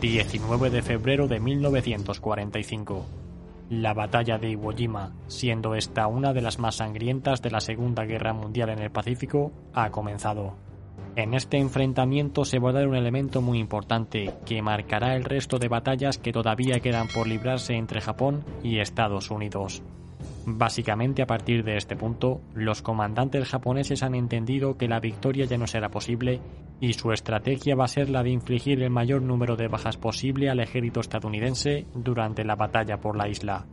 19 de febrero de 1945. La batalla de Iwo Jima, siendo esta una de las más sangrientas de la Segunda Guerra Mundial en el Pacífico, ha comenzado. En este enfrentamiento se va a dar un elemento muy importante que marcará el resto de batallas que todavía quedan por librarse entre Japón y Estados Unidos. Básicamente a partir de este punto, los comandantes japoneses han entendido que la victoria ya no será posible y su estrategia va a ser la de infligir el mayor número de bajas posible al ejército estadounidense durante la batalla por la isla.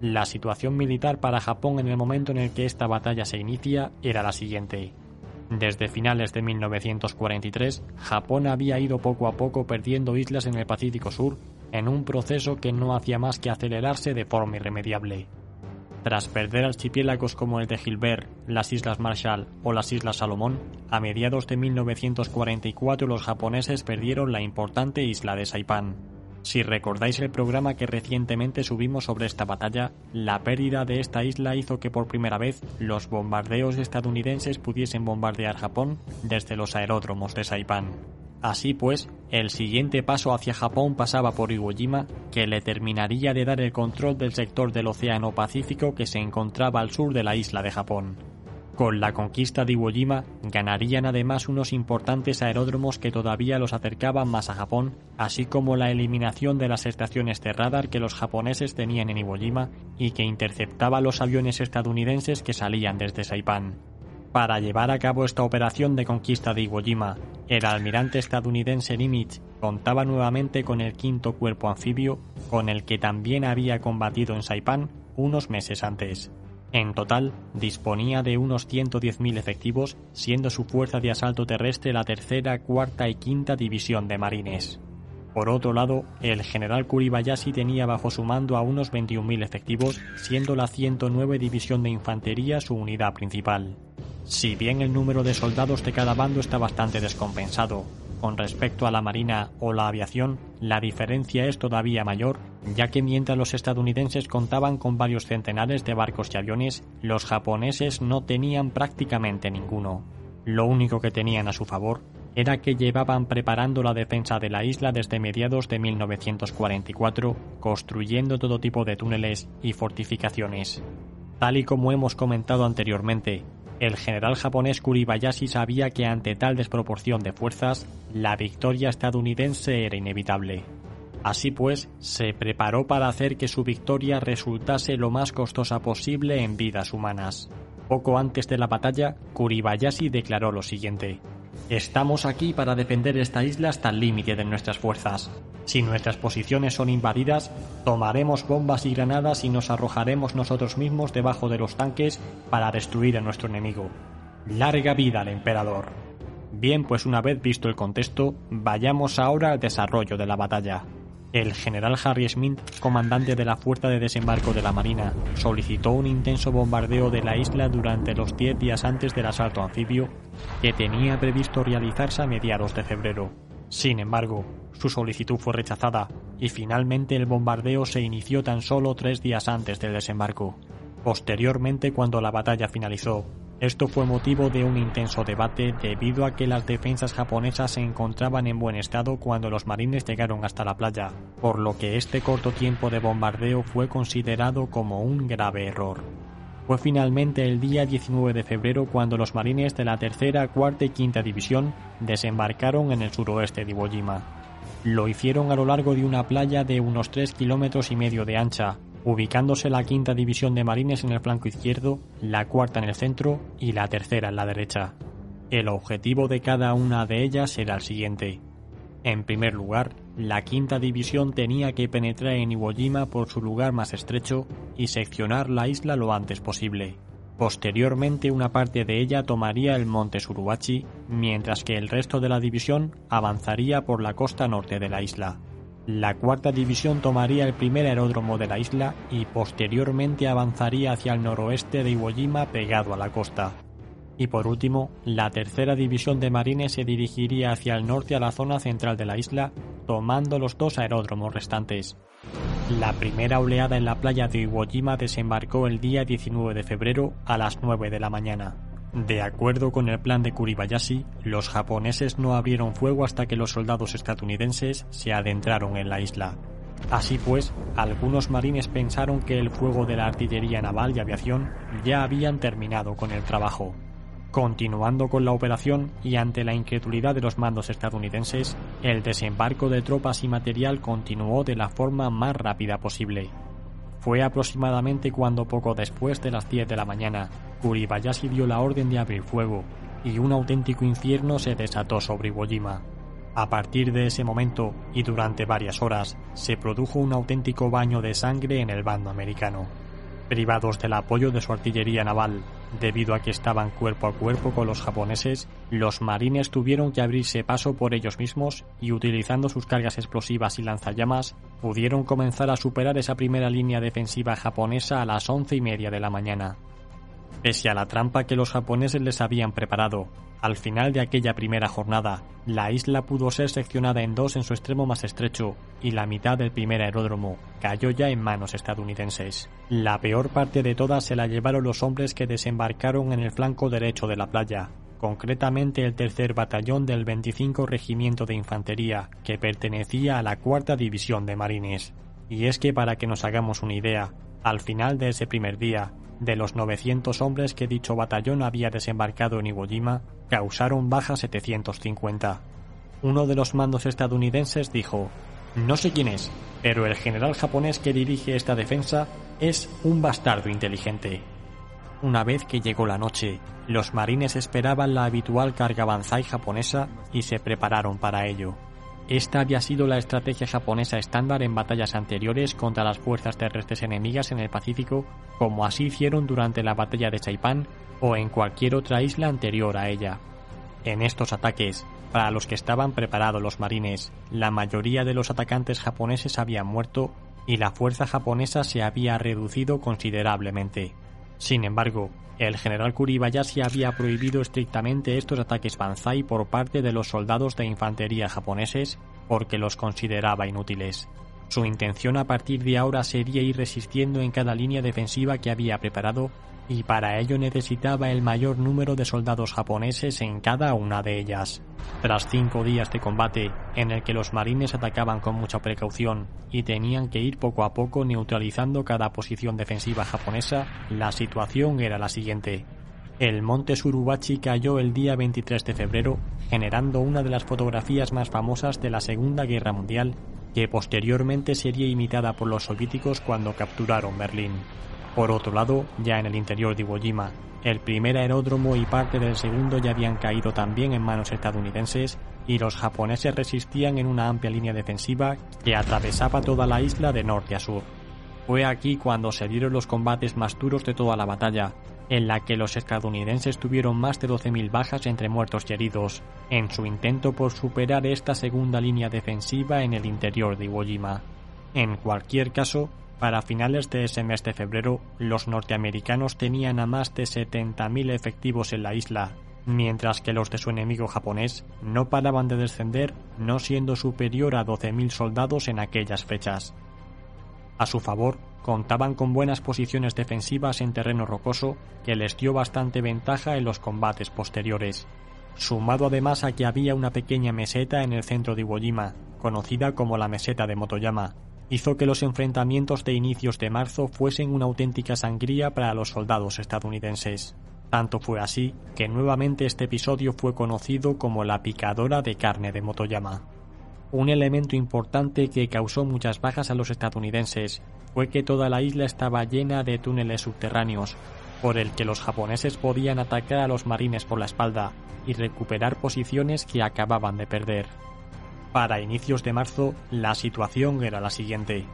La situación militar para Japón en el momento en el que esta batalla se inicia era la siguiente. Desde finales de 1943, Japón había ido poco a poco perdiendo islas en el Pacífico Sur en un proceso que no hacía más que acelerarse de forma irremediable. Tras perder archipiélagos como el de Gilbert, las Islas Marshall o las Islas Salomón, a mediados de 1944 los japoneses perdieron la importante isla de Saipán. Si recordáis el programa que recientemente subimos sobre esta batalla, la pérdida de esta isla hizo que por primera vez los bombardeos estadounidenses pudiesen bombardear Japón desde los aeródromos de Saipán. Así pues, el siguiente paso hacia Japón pasaba por Iwo Jima, que le terminaría de dar el control del sector del Océano Pacífico que se encontraba al sur de la isla de Japón. Con la conquista de Iwo Jima ganarían además unos importantes aeródromos que todavía los acercaban más a Japón, así como la eliminación de las estaciones de radar que los japoneses tenían en Iwo Jima y que interceptaba los aviones estadounidenses que salían desde Saipán. Para llevar a cabo esta operación de conquista de Iwo Jima, el almirante estadounidense Nimitz contaba nuevamente con el quinto cuerpo anfibio, con el que también había combatido en Saipán unos meses antes. En total, disponía de unos 110.000 efectivos, siendo su fuerza de asalto terrestre la tercera, cuarta y quinta división de marines. Por otro lado, el general Kuribayashi tenía bajo su mando a unos 21.000 efectivos, siendo la 109 División de Infantería su unidad principal. Si bien el número de soldados de cada bando está bastante descompensado, con respecto a la marina o la aviación, la diferencia es todavía mayor, ya que mientras los estadounidenses contaban con varios centenares de barcos y aviones, los japoneses no tenían prácticamente ninguno. Lo único que tenían a su favor era que llevaban preparando la defensa de la isla desde mediados de 1944, construyendo todo tipo de túneles y fortificaciones. Tal y como hemos comentado anteriormente, el general japonés Kuribayashi sabía que ante tal desproporción de fuerzas, la victoria estadounidense era inevitable. Así pues, se preparó para hacer que su victoria resultase lo más costosa posible en vidas humanas. Poco antes de la batalla, Kuribayashi declaró lo siguiente. Estamos aquí para defender esta isla hasta el límite de nuestras fuerzas. Si nuestras posiciones son invadidas, tomaremos bombas y granadas y nos arrojaremos nosotros mismos debajo de los tanques para destruir a nuestro enemigo. Larga vida al emperador. Bien, pues una vez visto el contexto, vayamos ahora al desarrollo de la batalla. El general Harry Smith, comandante de la Fuerza de Desembarco de la Marina, solicitó un intenso bombardeo de la isla durante los 10 días antes del asalto anfibio que tenía previsto realizarse a mediados de febrero. Sin embargo, su solicitud fue rechazada y finalmente el bombardeo se inició tan solo tres días antes del desembarco. Posteriormente, cuando la batalla finalizó, esto fue motivo de un intenso debate debido a que las defensas japonesas se encontraban en buen estado cuando los marines llegaron hasta la playa, por lo que este corto tiempo de bombardeo fue considerado como un grave error. Fue finalmente el día 19 de febrero cuando los marines de la tercera, cuarta y quinta división desembarcaron en el suroeste de Iwo Jima. Lo hicieron a lo largo de una playa de unos 3 kilómetros y medio de ancha, ubicándose la quinta división de marines en el flanco izquierdo, la cuarta en el centro y la tercera en la derecha. El objetivo de cada una de ellas era el siguiente. En primer lugar, la quinta división tenía que penetrar en Iwo Jima por su lugar más estrecho y seccionar la isla lo antes posible. Posteriormente una parte de ella tomaría el monte Surubachi, mientras que el resto de la división avanzaría por la costa norte de la isla. La cuarta división tomaría el primer aeródromo de la isla y posteriormente avanzaría hacia el noroeste de Iwo Jima pegado a la costa. Y por último, la tercera división de marines se dirigiría hacia el norte a la zona central de la isla, tomando los dos aeródromos restantes. La primera oleada en la playa de Iwo Jima desembarcó el día 19 de febrero a las 9 de la mañana. De acuerdo con el plan de Kuribayashi, los japoneses no abrieron fuego hasta que los soldados estadounidenses se adentraron en la isla. Así pues, algunos marines pensaron que el fuego de la artillería naval y aviación ya habían terminado con el trabajo. Continuando con la operación y ante la incredulidad de los mandos estadounidenses, el desembarco de tropas y material continuó de la forma más rápida posible. Fue aproximadamente cuando poco después de las 10 de la mañana, Kuribayashi dio la orden de abrir fuego, y un auténtico infierno se desató sobre Iwo Jima. A partir de ese momento y durante varias horas, se produjo un auténtico baño de sangre en el bando americano. Privados del apoyo de su artillería naval, debido a que estaban cuerpo a cuerpo con los japoneses, los marines tuvieron que abrirse paso por ellos mismos y utilizando sus cargas explosivas y lanzallamas, pudieron comenzar a superar esa primera línea defensiva japonesa a las once y media de la mañana. Pese a la trampa que los japoneses les habían preparado, al final de aquella primera jornada, la isla pudo ser seccionada en dos en su extremo más estrecho y la mitad del primer aeródromo cayó ya en manos estadounidenses. La peor parte de todas se la llevaron los hombres que desembarcaron en el flanco derecho de la playa, concretamente el tercer batallón del 25 Regimiento de Infantería, que pertenecía a la cuarta División de Marines. Y es que para que nos hagamos una idea, al final de ese primer día, de los 900 hombres que dicho batallón había desembarcado en Iwo Jima, causaron baja 750. Uno de los mandos estadounidenses dijo, no sé quién es, pero el general japonés que dirige esta defensa es un bastardo inteligente. Una vez que llegó la noche, los marines esperaban la habitual carga banzai japonesa y se prepararon para ello. Esta había sido la estrategia japonesa estándar en batallas anteriores contra las fuerzas terrestres enemigas en el Pacífico, como así hicieron durante la batalla de Saipan o en cualquier otra isla anterior a ella. En estos ataques, para los que estaban preparados los marines, la mayoría de los atacantes japoneses habían muerto y la fuerza japonesa se había reducido considerablemente. Sin embargo, el general Kuribayashi había prohibido estrictamente estos ataques Banzai por parte de los soldados de infantería japoneses porque los consideraba inútiles. Su intención a partir de ahora sería ir resistiendo en cada línea defensiva que había preparado y para ello necesitaba el mayor número de soldados japoneses en cada una de ellas. Tras cinco días de combate, en el que los marines atacaban con mucha precaución y tenían que ir poco a poco neutralizando cada posición defensiva japonesa, la situación era la siguiente. El monte Surubachi cayó el día 23 de febrero, generando una de las fotografías más famosas de la Segunda Guerra Mundial, que posteriormente sería imitada por los soviéticos cuando capturaron Berlín. Por otro lado, ya en el interior de Iwo Jima, el primer aeródromo y parte del segundo ya habían caído también en manos estadounidenses y los japoneses resistían en una amplia línea defensiva que atravesaba toda la isla de norte a sur. Fue aquí cuando se dieron los combates más duros de toda la batalla, en la que los estadounidenses tuvieron más de 12.000 bajas entre muertos y heridos, en su intento por superar esta segunda línea defensiva en el interior de Iwo Jima. En cualquier caso, para finales de ese mes de febrero, los norteamericanos tenían a más de 70.000 efectivos en la isla, mientras que los de su enemigo japonés no paraban de descender, no siendo superior a 12.000 soldados en aquellas fechas. A su favor, contaban con buenas posiciones defensivas en terreno rocoso que les dio bastante ventaja en los combates posteriores, sumado además a que había una pequeña meseta en el centro de Iwo Jima, conocida como la meseta de Motoyama, hizo que los enfrentamientos de inicios de marzo fuesen una auténtica sangría para los soldados estadounidenses. Tanto fue así que nuevamente este episodio fue conocido como la picadora de carne de Motoyama. Un elemento importante que causó muchas bajas a los estadounidenses fue que toda la isla estaba llena de túneles subterráneos, por el que los japoneses podían atacar a los marines por la espalda y recuperar posiciones que acababan de perder. Para inicios de marzo, la situación era la siguiente.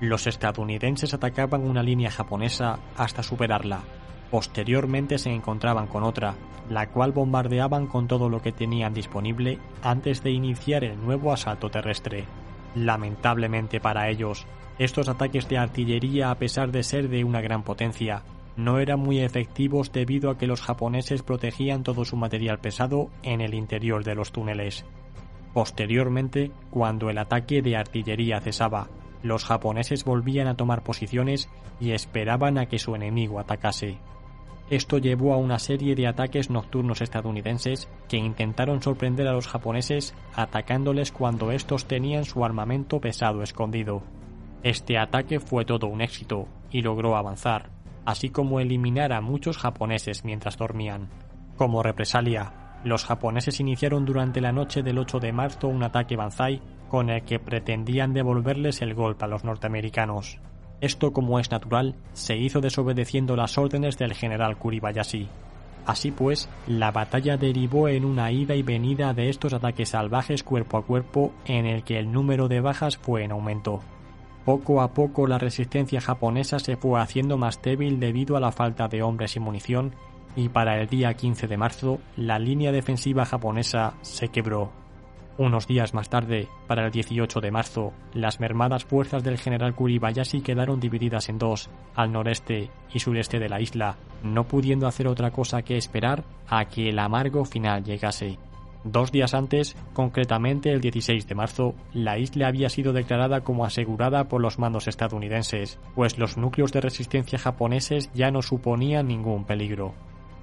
Los estadounidenses atacaban una línea japonesa hasta superarla. Posteriormente se encontraban con otra, la cual bombardeaban con todo lo que tenían disponible antes de iniciar el nuevo asalto terrestre. Lamentablemente para ellos, estos ataques de artillería, a pesar de ser de una gran potencia, no eran muy efectivos debido a que los japoneses protegían todo su material pesado en el interior de los túneles. Posteriormente, cuando el ataque de artillería cesaba, los japoneses volvían a tomar posiciones y esperaban a que su enemigo atacase. Esto llevó a una serie de ataques nocturnos estadounidenses que intentaron sorprender a los japoneses atacándoles cuando estos tenían su armamento pesado escondido. Este ataque fue todo un éxito y logró avanzar, así como eliminar a muchos japoneses mientras dormían. Como represalia, los japoneses iniciaron durante la noche del 8 de marzo un ataque Banzai con el que pretendían devolverles el golpe a los norteamericanos. Esto, como es natural, se hizo desobedeciendo las órdenes del general Kuribayashi. Así pues, la batalla derivó en una ida y venida de estos ataques salvajes cuerpo a cuerpo en el que el número de bajas fue en aumento. Poco a poco la resistencia japonesa se fue haciendo más débil debido a la falta de hombres y munición y para el día 15 de marzo la línea defensiva japonesa se quebró. Unos días más tarde, para el 18 de marzo, las mermadas fuerzas del general Kuribayashi quedaron divididas en dos, al noreste y sureste de la isla, no pudiendo hacer otra cosa que esperar a que el amargo final llegase. Dos días antes, concretamente el 16 de marzo, la isla había sido declarada como asegurada por los mandos estadounidenses, pues los núcleos de resistencia japoneses ya no suponían ningún peligro.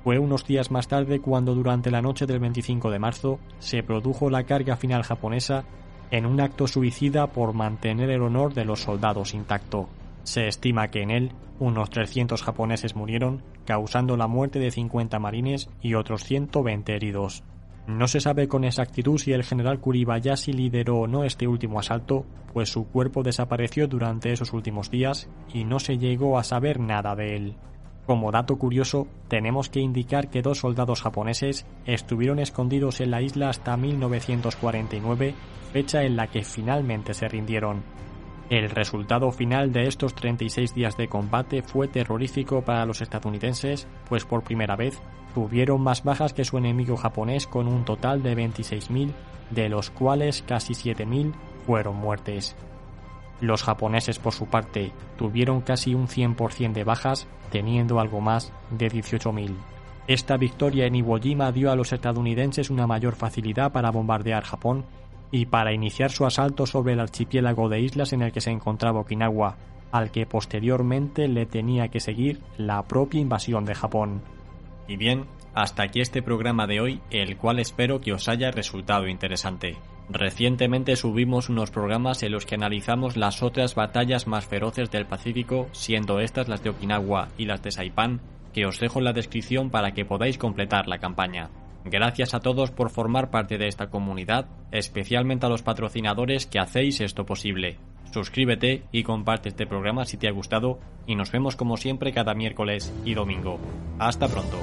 Fue unos días más tarde cuando durante la noche del 25 de marzo se produjo la carga final japonesa en un acto suicida por mantener el honor de los soldados intacto. Se estima que en él unos 300 japoneses murieron, causando la muerte de 50 marines y otros 120 heridos. No se sabe con exactitud si el general Kuribayashi lideró o no este último asalto, pues su cuerpo desapareció durante esos últimos días y no se llegó a saber nada de él. Como dato curioso, tenemos que indicar que dos soldados japoneses estuvieron escondidos en la isla hasta 1949, fecha en la que finalmente se rindieron. El resultado final de estos 36 días de combate fue terrorífico para los estadounidenses, pues por primera vez tuvieron más bajas que su enemigo japonés con un total de 26.000, de los cuales casi 7.000 fueron muertes. Los japoneses, por su parte, tuvieron casi un 100% de bajas, teniendo algo más de 18.000. Esta victoria en Iwo Jima dio a los estadounidenses una mayor facilidad para bombardear Japón y para iniciar su asalto sobre el archipiélago de islas en el que se encontraba Okinawa, al que posteriormente le tenía que seguir la propia invasión de Japón. Y bien, hasta aquí este programa de hoy, el cual espero que os haya resultado interesante. Recientemente subimos unos programas en los que analizamos las otras batallas más feroces del Pacífico, siendo estas las de Okinawa y las de Saipan, que os dejo en la descripción para que podáis completar la campaña. Gracias a todos por formar parte de esta comunidad, especialmente a los patrocinadores que hacéis esto posible. Suscríbete y comparte este programa si te ha gustado y nos vemos como siempre cada miércoles y domingo. Hasta pronto.